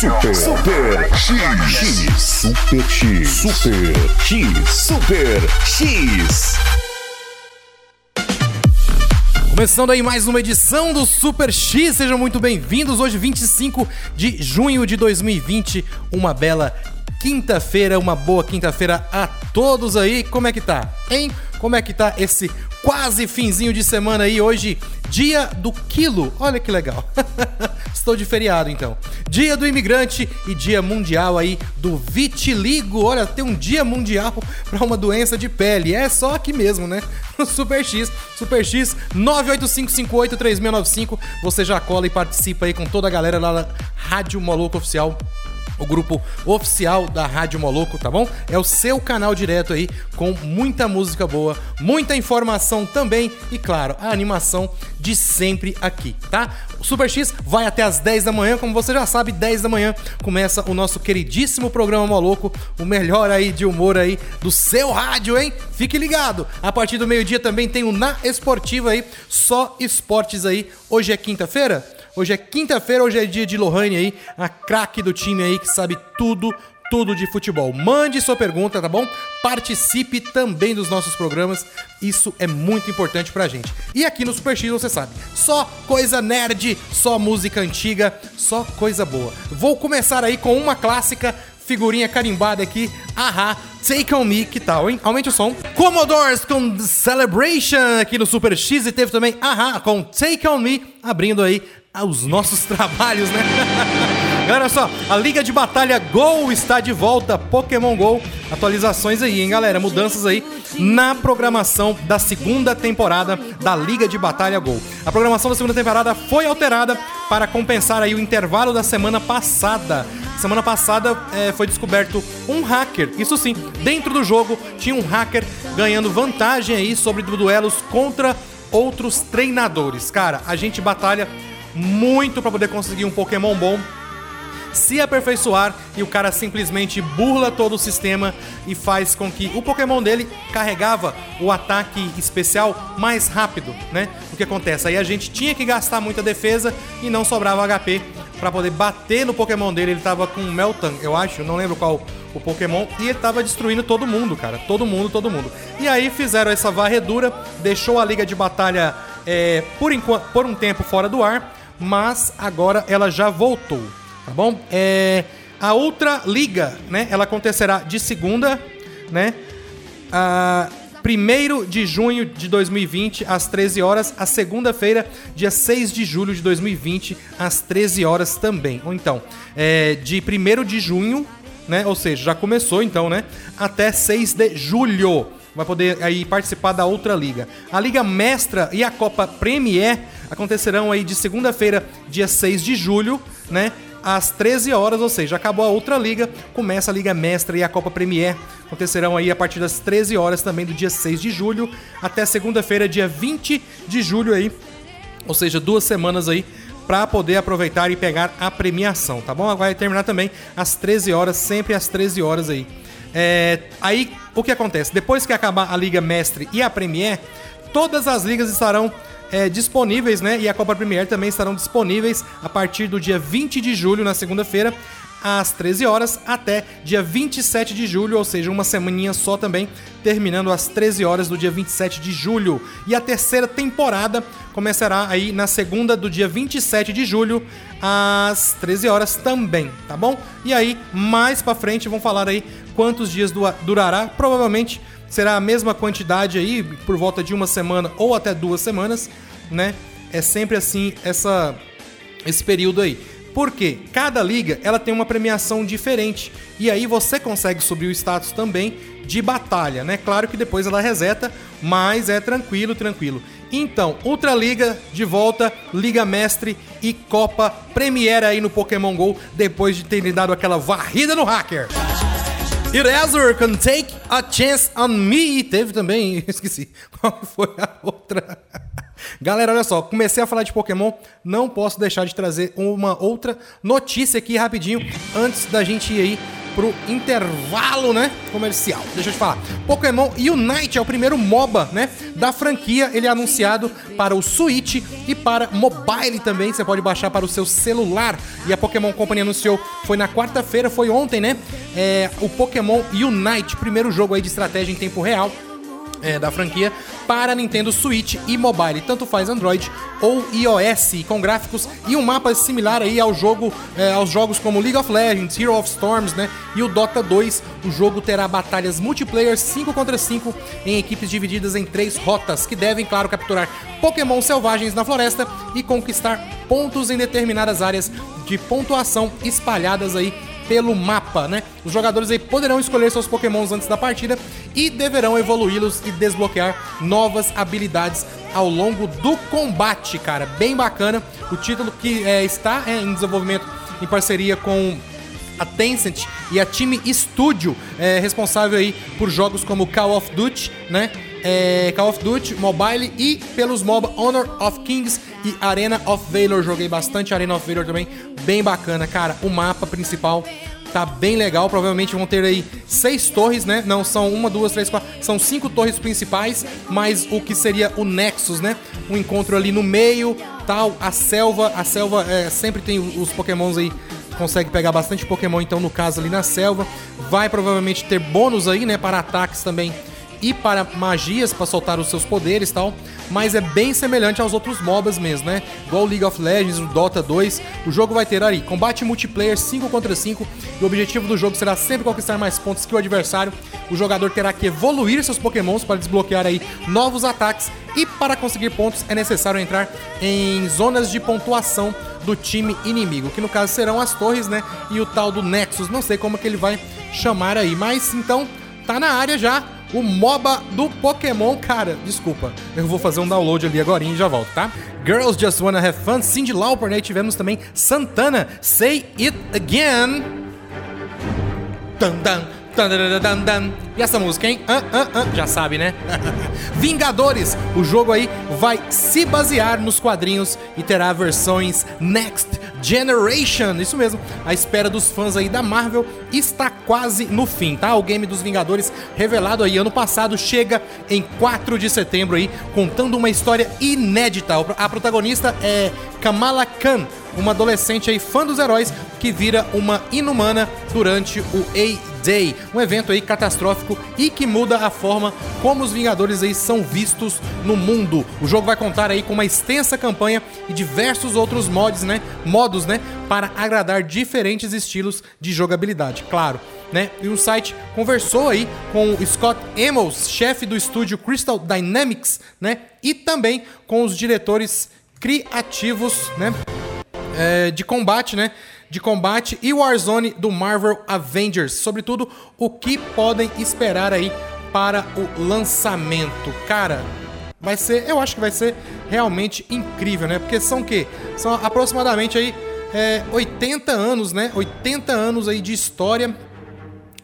Super, Super X, Super X, Super X, Super X. Começando aí mais uma edição do Super X, sejam muito bem-vindos. Hoje, 25 de junho de 2020, uma bela quinta-feira, uma boa quinta-feira a todos aí. Como é que tá? Hein? Como é que tá esse quase finzinho de semana aí? Hoje, dia do quilo. Olha que legal. Estou de feriado então. Dia do imigrante e dia mundial aí do vitiligo. Olha, tem um dia mundial para uma doença de pele. É só aqui mesmo, né? No Super X, Super X 985583695. Você já cola e participa aí com toda a galera lá da Rádio Moloco Oficial o grupo oficial da Rádio Moloco, tá bom? É o seu canal direto aí com muita música boa, muita informação também e claro, a animação de sempre aqui, tá? O Super X vai até as 10 da manhã, como você já sabe, 10 da manhã começa o nosso queridíssimo programa Moloco, o melhor aí de humor aí do seu rádio, hein? Fique ligado. A partir do meio-dia também tem o Na Esportiva aí, só esportes aí. Hoje é quinta-feira? Hoje é quinta-feira, hoje é dia de Lohane aí, a craque do time aí que sabe tudo, tudo de futebol. Mande sua pergunta, tá bom? Participe também dos nossos programas, isso é muito importante pra gente. E aqui no Super X você sabe, só coisa nerd, só música antiga, só coisa boa. Vou começar aí com uma clássica figurinha carimbada aqui. Ahá, Take On Me, que tal, hein? Aumente o som. Commodores com Celebration aqui no Super X e teve também Ahá com Take On Me, abrindo aí os nossos trabalhos, né? Galera, olha só, a Liga de Batalha Go está de volta, Pokémon Go. Atualizações aí, hein, galera? Mudanças aí na programação da segunda temporada da Liga de Batalha Go. A programação da segunda temporada foi alterada para compensar aí o intervalo da semana passada. Semana passada eh, foi descoberto um hacker, isso sim, dentro do jogo tinha um hacker ganhando vantagem aí sobre duelos contra outros treinadores. Cara, a gente batalha muito para poder conseguir um Pokémon bom se aperfeiçoar e o cara simplesmente burla todo o sistema e faz com que o Pokémon dele carregava o ataque especial mais rápido, né? O que acontece? Aí a gente tinha que gastar muita defesa e não sobrava HP para poder bater no Pokémon dele. Ele tava com Meltan, eu acho, não lembro qual o Pokémon, e ele tava destruindo todo mundo, cara. Todo mundo, todo mundo. E aí fizeram essa varredura, deixou a liga de batalha é, por, por um tempo fora do ar, mas agora ela já voltou tá bom? É, a outra liga, né? Ela acontecerá de segunda, né? A 1 de junho de 2020, às 13 horas. A segunda-feira, dia 6 de julho de 2020, às 13 horas também. Ou então, é, de 1 de junho, né? Ou seja, já começou então, né? Até 6 de julho. Vai poder aí participar da outra liga. A Liga Mestra e a Copa Premier acontecerão aí de segunda-feira, dia 6 de julho, né? às 13 horas, ou seja, acabou a outra liga, começa a Liga Mestra e a Copa Premier. Acontecerão aí a partir das 13 horas também do dia 6 de julho até segunda-feira, dia 20 de julho aí. Ou seja, duas semanas aí para poder aproveitar e pegar a premiação, tá bom? Vai terminar também às 13 horas, sempre às 13 horas aí. É, aí o que acontece? Depois que acabar a Liga Mestre e a Premier, todas as ligas estarão é, disponíveis, né? E a Copa Premier também estarão disponíveis a partir do dia 20 de julho, na segunda-feira, às 13 horas até dia 27 de julho, ou seja, uma semaninha só também, terminando às 13 horas do dia 27 de julho. E a terceira temporada começará aí na segunda do dia 27 de julho às 13 horas também, tá bom? E aí, mais para frente vão falar aí quantos dias durará, provavelmente será a mesma quantidade aí, por volta de uma semana ou até duas semanas, né? É sempre assim essa esse período aí. Porque cada liga ela tem uma premiação diferente e aí você consegue subir o status também de batalha, né? Claro que depois ela reseta, mas é tranquilo, tranquilo. Então, Ultra Liga de volta, Liga Mestre e Copa Premiere aí no Pokémon GO depois de terem dado aquela varrida no hacker. Eraser can take a chance on me. Teve também, esqueci qual foi a outra. Galera, olha só, comecei a falar de Pokémon, não posso deixar de trazer uma outra notícia aqui rapidinho antes da gente ir aí pro intervalo, né, comercial. Deixa eu te falar. Pokémon Unite é o primeiro MOBA, né, da franquia. Ele é anunciado para o Switch e para mobile também. Você pode baixar para o seu celular. E a Pokémon Company anunciou, foi na quarta-feira, foi ontem, né, é, o Pokémon Unite, primeiro jogo aí de estratégia em tempo real é, da franquia para Nintendo Switch e mobile, tanto faz Android ou iOS, com gráficos e um mapa similar aí ao jogo, é, aos jogos como League of Legends, Hero of Storms, né, e o Dota 2. O jogo terá batalhas multiplayer 5 contra 5 em equipes divididas em três rotas, que devem, claro, capturar Pokémon selvagens na floresta e conquistar pontos em determinadas áreas de pontuação espalhadas aí pelo mapa, né? Os jogadores aí poderão escolher seus pokémons antes da partida e deverão evoluí-los e desbloquear novas habilidades ao longo do combate, cara. Bem bacana. O título que é, está é, em desenvolvimento em parceria com a Tencent e a Team Studio, é, responsável aí por jogos como Call of Duty, né? É, Call of Duty Mobile e pelos MOBA Honor of Kings e Arena of Valor. Joguei bastante Arena of Valor também, bem bacana, cara. O mapa principal tá bem legal. Provavelmente vão ter aí seis torres, né? Não são uma, duas, três, quatro. São cinco torres principais, mais o que seria o Nexus, né? Um encontro ali no meio, tal. A selva, a selva é, sempre tem os Pokémons aí. Consegue pegar bastante Pokémon, então no caso ali na selva. Vai provavelmente ter bônus aí, né? Para ataques também e para magias para soltar os seus poderes e tal, mas é bem semelhante aos outros MOBAs mesmo, né? Igual o League of Legends, o Dota 2. O jogo vai ter aí combate multiplayer 5 contra 5 e o objetivo do jogo será sempre conquistar mais pontos que o adversário. O jogador terá que evoluir seus pokémons para desbloquear aí novos ataques e para conseguir pontos é necessário entrar em zonas de pontuação do time inimigo, que no caso serão as torres, né? E o tal do Nexus, não sei como que ele vai chamar aí, mas então tá na área já o MOBA do Pokémon. Cara, desculpa, eu vou fazer um download ali agora e já volto, tá? Girls Just Wanna Have Fun, Cindy Lauper, né? E tivemos também Santana, Say It Again. Dun, dun. E essa música, hein? Uh, uh, uh, já sabe, né? Vingadores, o jogo aí vai se basear nos quadrinhos e terá versões Next Generation. Isso mesmo, a espera dos fãs aí da Marvel está quase no fim, tá? O game dos Vingadores, revelado aí ano passado, chega em 4 de setembro aí, contando uma história inédita. A protagonista é Kamala Khan, uma adolescente aí fã dos heróis que vira uma inumana durante o A-Day, um evento aí catastrófico e que muda a forma como os Vingadores aí são vistos no mundo. O jogo vai contar aí com uma extensa campanha e diversos outros mods, né, modos, né, para agradar diferentes estilos de jogabilidade, claro. Né? E o site conversou aí com o Scott Amos, chefe do estúdio Crystal Dynamics, né? E também com os diretores criativos, né? É, de combate, né? De combate e Warzone do Marvel Avengers. Sobretudo, o que podem esperar aí para o lançamento. Cara, vai ser, eu acho que vai ser realmente incrível, né? Porque são o quê? São aproximadamente aí é, 80 anos, né? 80 anos aí de história.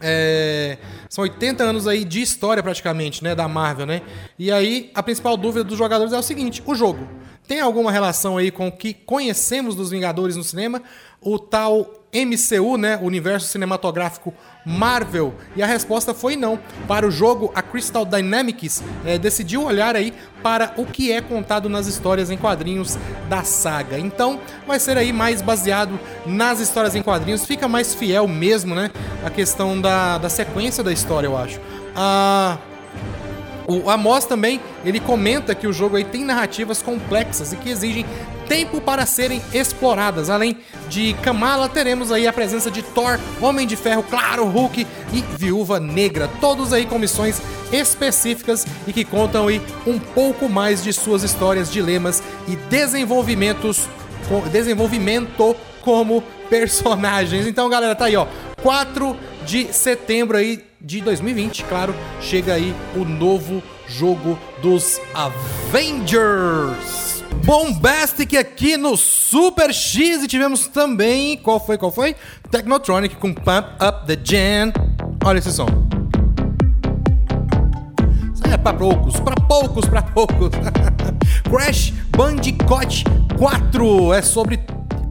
É, são 80 anos aí de história praticamente, né, da Marvel, né? E aí a principal dúvida dos jogadores é o seguinte: o jogo tem alguma relação aí com o que conhecemos dos Vingadores no cinema? O tal MCU, né, Universo Cinematográfico Marvel? E a resposta foi não. Para o jogo, a Crystal Dynamics é, decidiu olhar aí para o que é contado nas histórias em quadrinhos da saga. Então, vai ser aí mais baseado nas histórias em quadrinhos, fica mais fiel mesmo, né? A questão da, da sequência da história, eu acho. Ah. O Amos também, ele comenta que o jogo aí tem narrativas complexas e que exigem tempo para serem exploradas. Além de Kamala, teremos aí a presença de Thor, Homem de Ferro, claro, Hulk e Viúva Negra, todos aí com missões específicas e que contam aí um pouco mais de suas histórias, dilemas e desenvolvimentos, desenvolvimento como personagens. Então, galera, tá aí, ó, 4 de setembro aí de 2020, claro, chega aí o novo jogo dos Avengers. Bombastic aqui no Super X e tivemos também, qual foi, qual foi? Technotronic com Pump Up the Jam. Olha esse som. É pra poucos, pra poucos, pra poucos. Crash Bandicoot 4 é sobre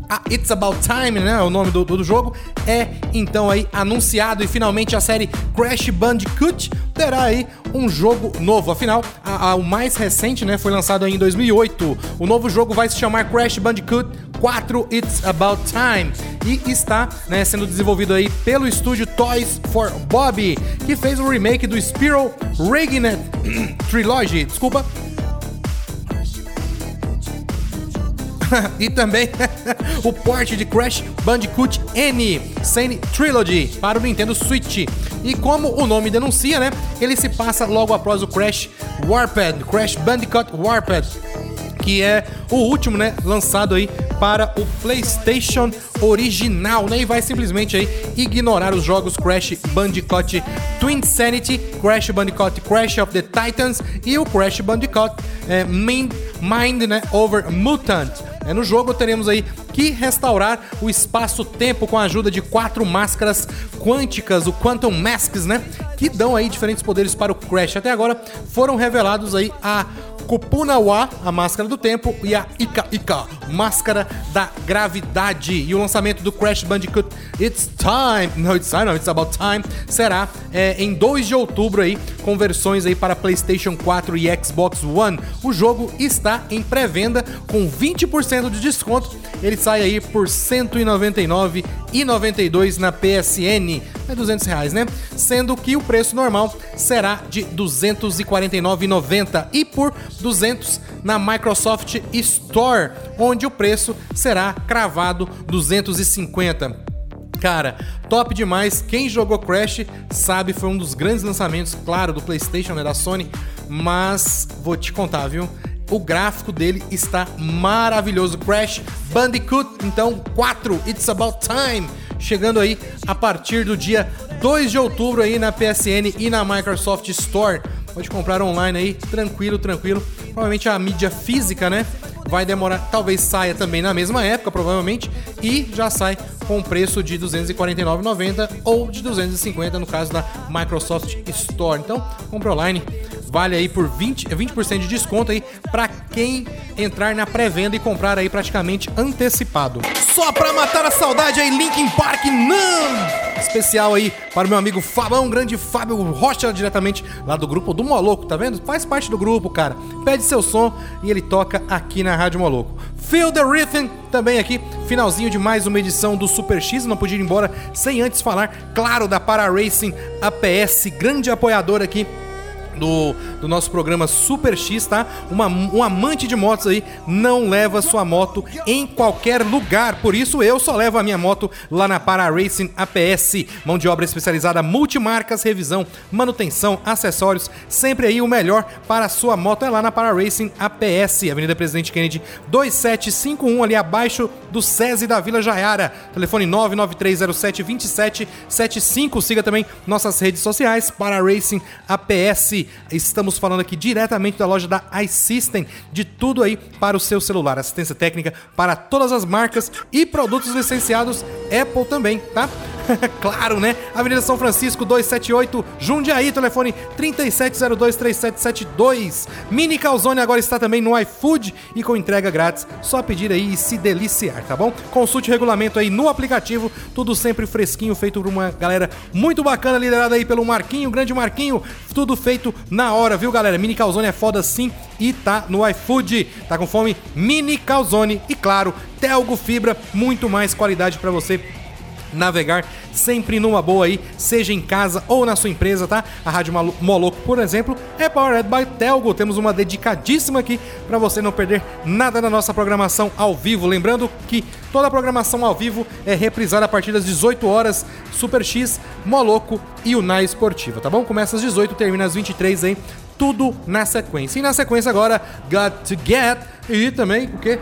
a It's About Time, né, o nome do, do, jogo, é então aí anunciado e finalmente a série Crash Bandicoot terá aí um jogo novo. Afinal, a, a, o mais recente, né, foi lançado em 2008. O novo jogo vai se chamar Crash Bandicoot 4 It's About Time e está né, sendo desenvolvido aí pelo estúdio Toys for Bobby, que fez o remake do Spiral Regnet Trilogy, desculpa, e também o port de Crash Bandicoot N Sane Trilogy para o Nintendo Switch. E como o nome denuncia, né? Ele se passa logo após o Crash Warped, Crash Bandicoot Warped, que é o último, né, lançado aí para o PlayStation original, né? E vai simplesmente aí ignorar os jogos Crash Bandicoot Twin Sanity, Crash Bandicoot Crash of the Titans e o Crash Bandicoot é, Mind, Mind né, Over Mutant. É, no jogo teremos aí que restaurar o espaço-tempo com a ajuda de quatro máscaras quânticas, o Quantum Masks, né? Que dão aí diferentes poderes para o Crash. Até agora foram revelados aí a Kupunawa, a Máscara do Tempo, e a Ika Ika, Máscara da Gravidade. E o lançamento do Crash Bandicoot It's Time, não, It's Time, não, It's About Time, será é, em 2 de outubro aí, com versões aí para PlayStation 4 e Xbox One. O jogo está em pré-venda com 20% de desconto. Ele sai aí por R$ 199,92 na PSN. É 200 reais, né? Sendo que o preço normal será de R$ 249,90 e por 200 na Microsoft Store, onde o preço será cravado 250. Cara, top demais. Quem jogou Crash sabe, foi um dos grandes lançamentos, claro, do PlayStation, né, da Sony. Mas vou te contar, viu? O gráfico dele está maravilhoso. Crash Bandicoot, então 4, It's About Time. Chegando aí a partir do dia 2 de outubro aí na PSN e na Microsoft Store. Pode comprar online aí, tranquilo, tranquilo. Provavelmente a mídia física, né? Vai demorar, talvez saia também na mesma época, provavelmente, e já sai com preço de R$ 249,90 ou de 250 no caso da Microsoft Store. Então, compre online, vale aí por 20, 20% de desconto aí para quem entrar na pré-venda e comprar aí praticamente antecipado. Só para matar a saudade aí, Linkin Park não! Especial aí para o meu amigo Fabão, grande Fábio Rocha, diretamente lá do grupo do Moloco, tá vendo? Faz parte do grupo, cara. Pede seu som e ele toca aqui na Rádio Moloco. Feel the Rhythm também aqui, finalzinho de mais uma edição do Super X. Não podia ir embora sem antes falar, claro, da Para Racing APS, grande apoiador aqui do, do nosso programa Super X, tá? Uma, um amante de motos aí não leva sua moto em qualquer lugar. Por isso eu só levo a minha moto lá na Para Racing APS. Mão de obra especializada, multimarcas, revisão, manutenção, acessórios. Sempre aí o melhor para a sua moto é lá na Para Racing APS, Avenida Presidente Kennedy 2751, ali abaixo do SESI da Vila Jaiara. Telefone 993072775. Siga também nossas redes sociais para Racing APS. Estamos falando aqui diretamente da loja da iSystem, de tudo aí para o seu celular. Assistência técnica para todas as marcas e produtos licenciados Apple também, tá? claro, né? Avenida São Francisco 278, Jundiaí, telefone 37023772. Mini Calzone agora está também no iFood e com entrega grátis. Só pedir aí e se deliciar, tá bom? Consulte o regulamento aí no aplicativo, tudo sempre fresquinho, feito por uma galera muito bacana, liderada aí pelo Marquinho, grande Marquinho, tudo feito na hora, viu, galera? Mini Calzone é foda sim e tá no iFood. Tá com fome? Mini Calzone e claro, Telgo Fibra, muito mais qualidade para você navegar sempre numa boa aí, seja em casa ou na sua empresa, tá? A Rádio Moloco, por exemplo, é powered by Telgo. Temos uma dedicadíssima aqui para você não perder nada da nossa programação ao vivo. Lembrando que toda a programação ao vivo é reprisada a partir das 18 horas, Super X, Moloco e Unai Esportiva, tá bom? Começa às 18, termina às 23 aí, tudo na sequência. E na sequência agora, Got to Get e também o quê?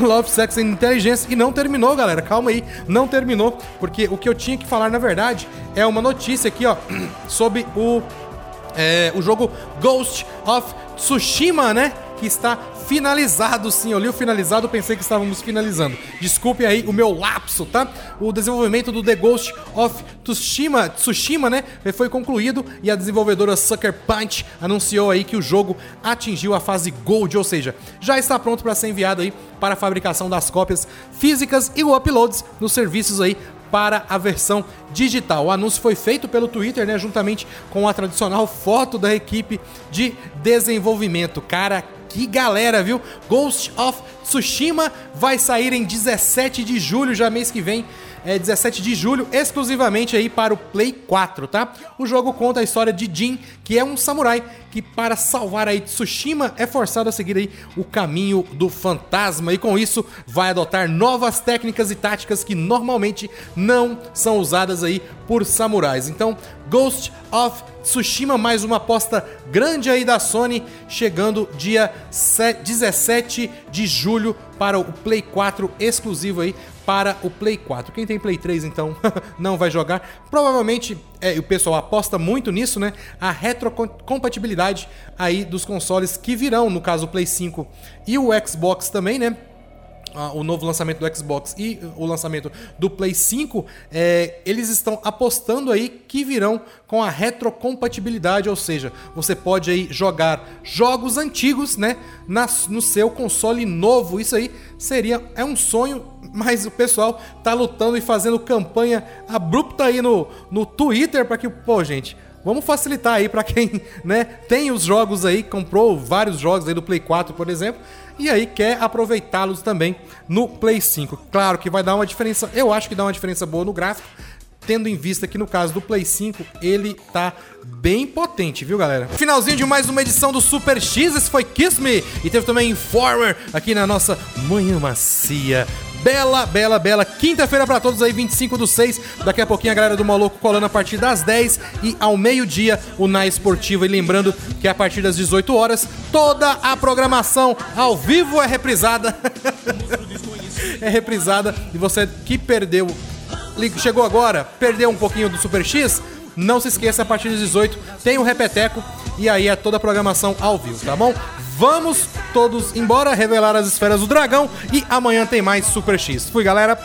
Love, Sex and Intelligence e não terminou, galera. Calma aí, não terminou, porque o que eu tinha que falar na verdade é uma notícia aqui, ó, sobre o é, o jogo Ghost of Tsushima, né? Que está finalizado, sim. Eu li o finalizado, pensei que estávamos finalizando. Desculpe aí o meu lapso, tá? O desenvolvimento do The Ghost of Tsushima, Tsushima, né, foi concluído e a desenvolvedora Sucker Punch anunciou aí que o jogo atingiu a fase Gold, ou seja, já está pronto para ser enviado aí para a fabricação das cópias físicas e o uploads nos serviços aí para a versão digital. O anúncio foi feito pelo Twitter, né, juntamente com a tradicional foto da equipe de desenvolvimento. Cara, que galera, viu? Ghost of Tsushima vai sair em 17 de julho, já mês que vem é, 17 de julho, exclusivamente aí para o Play 4, tá? O jogo conta a história de Jin, que é um samurai que para salvar aí Tsushima é forçado a seguir aí o caminho do fantasma e com isso vai adotar novas técnicas e táticas que normalmente não são usadas aí por samurais. Então, Ghost of Tsushima, mais uma aposta grande aí da Sony, chegando dia 17 de julho para o Play 4 exclusivo aí para o Play 4. Quem tem Play 3 então não vai jogar. Provavelmente é, o pessoal aposta muito nisso, né? A retrocompatibilidade aí dos consoles que virão, no caso o Play 5 e o Xbox também, né? O novo lançamento do Xbox e o lançamento do Play 5, é, eles estão apostando aí que virão com a retrocompatibilidade, ou seja, você pode aí jogar jogos antigos, né, na, no seu console novo. Isso aí seria é um sonho, mas o pessoal tá lutando e fazendo campanha abrupta aí no, no Twitter para que, pô, gente, Vamos facilitar aí para quem, né, tem os jogos aí, comprou vários jogos aí do Play 4, por exemplo, e aí quer aproveitá-los também no Play 5. Claro que vai dar uma diferença, eu acho que dá uma diferença boa no gráfico, tendo em vista que no caso do Play 5 ele tá bem potente, viu galera? Finalzinho de mais uma edição do Super X, esse foi Kiss Me e teve também Informer aqui na nossa Manhã Macia bela, bela, bela quinta-feira para todos aí, 25 do 6. Daqui a pouquinho a galera do Maluco colando a partir das 10 e ao meio-dia o Na Esportiva. E lembrando que a partir das 18 horas toda a programação ao vivo é reprisada. é reprisada e você que perdeu, chegou agora, perdeu um pouquinho do Super X, não se esqueça, a partir das 18 tem o Repeteco e aí é toda a programação ao vivo, tá bom? Vamos todos embora revelar as esferas do dragão e amanhã tem mais Super X. Fui, galera!